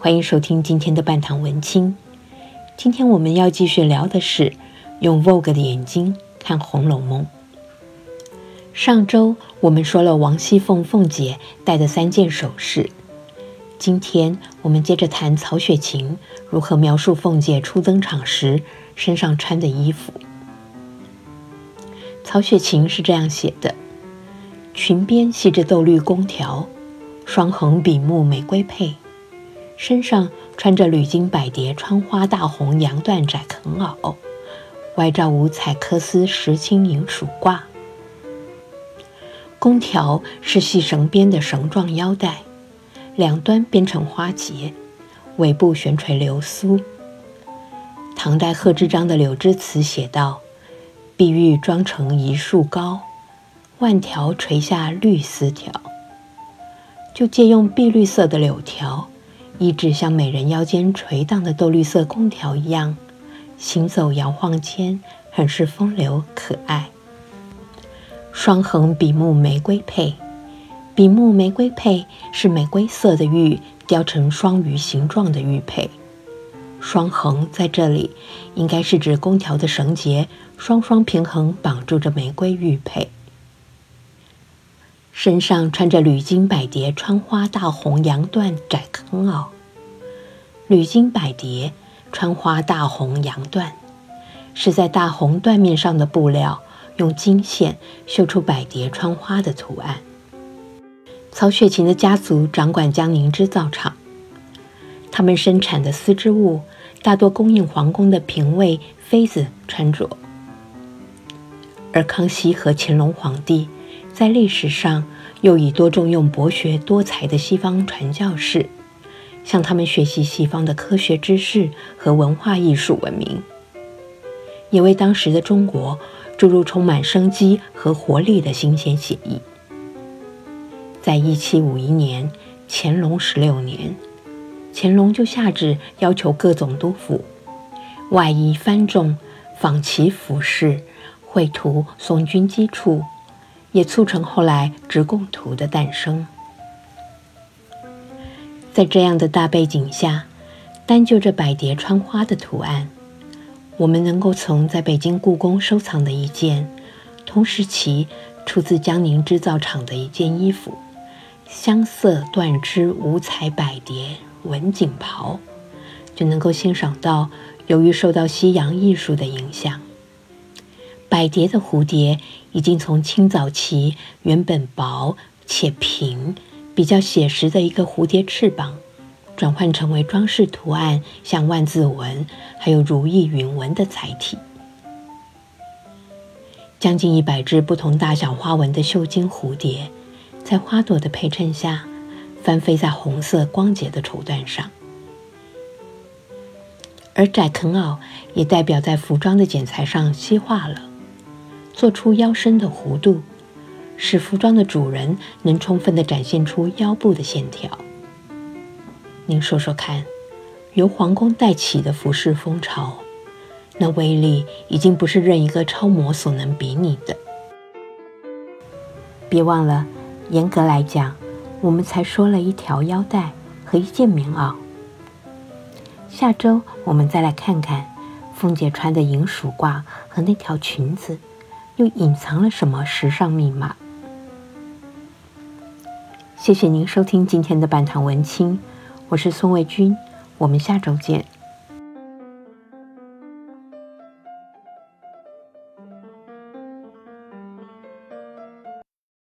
欢迎收听今天的半糖文青。今天我们要继续聊的是用 Vogue 的眼睛看《红楼梦》。上周我们说了王熙凤凤姐戴的三件首饰，今天我们接着谈曹雪芹如何描述凤姐初登场时身上穿的衣服。曹雪芹是这样写的。裙边系着豆绿宫条，双横笔目玫瑰佩，身上穿着缕金百蝶穿花大红洋缎窄肯袄，外罩五彩缂丝石青银鼠褂。宫条是细绳编的绳状腰带，两端编成花结，尾部悬垂流苏。唐代贺知章的《柳枝词》写道：“碧玉妆成一树高。”万条垂下绿丝条，就借用碧绿色的柳条，一直像美人腰间垂荡的豆绿色空条一样，行走摇晃间，很是风流可爱。双横笔目玫瑰佩，笔目玫瑰佩是玫瑰色的玉雕成双鱼形状的玉佩。双横在这里应该是指宫条的绳结双双平衡绑住着玫瑰玉佩。身上穿着缕金百蝶穿花大红洋缎窄坑袄，缕金百蝶穿花大红洋缎，是在大红缎面上的布料用金线绣出百蝶穿花的图案。曹雪芹的家族掌管江宁织造厂，他们生产的丝织物大多供应皇宫的嫔位妃子穿着，而康熙和乾隆皇帝。在历史上，又以多重用博学多才的西方传教士，向他们学习西方的科学知识和文化艺术文明，也为当时的中国注入充满生机和活力的新鲜血液。在一七五一年，乾隆十六年，乾隆就下旨要求各总督府外衣藩众仿其服饰，绘图送军机处。也促成后来直贡图的诞生。在这样的大背景下，单就这百蝶穿花的图案，我们能够从在北京故宫收藏的一件同时期出自江宁织造厂的一件衣服——香色缎织五彩百蝶纹锦袍，就能够欣赏到，由于受到西洋艺术的影响。百蝶的蝴蝶已经从清早期原本薄且平、比较写实的一个蝴蝶翅膀，转换成为装饰图案像万字纹还有如意云纹的载体。将近一百只不同大小花纹的绣金蝴蝶，在花朵的陪衬下，翻飞在红色光洁的绸缎上，而窄肯袄也代表在服装的剪裁上西化了。做出腰身的弧度，使服装的主人能充分地展现出腰部的线条。您说说看，由皇宫带起的服饰风潮，那威力已经不是任一个超模所能比拟的。别忘了，严格来讲，我们才说了一条腰带和一件棉袄。下周我们再来看看凤姐穿的银鼠褂和那条裙子。又隐藏了什么时尚密码？谢谢您收听今天的半堂文青，我是宋卫军，我们下周见。